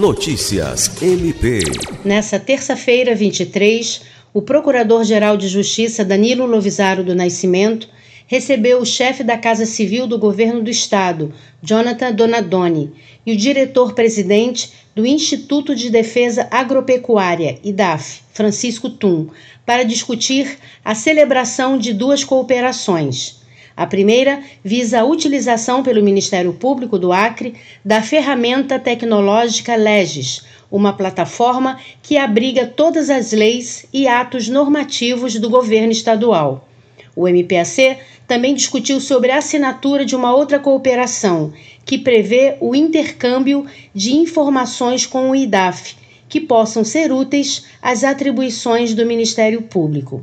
Notícias MP. Nessa terça-feira, 23, o Procurador-Geral de Justiça Danilo Lovisaro do Nascimento recebeu o chefe da Casa Civil do Governo do Estado, Jonathan Donadoni, e o diretor-presidente do Instituto de Defesa Agropecuária, IDAF, Francisco Tum, para discutir a celebração de duas cooperações. A primeira visa a utilização pelo Ministério Público do Acre da ferramenta tecnológica Legis, uma plataforma que abriga todas as leis e atos normativos do governo estadual. O MPAC também discutiu sobre a assinatura de uma outra cooperação, que prevê o intercâmbio de informações com o IDAF, que possam ser úteis às atribuições do Ministério Público.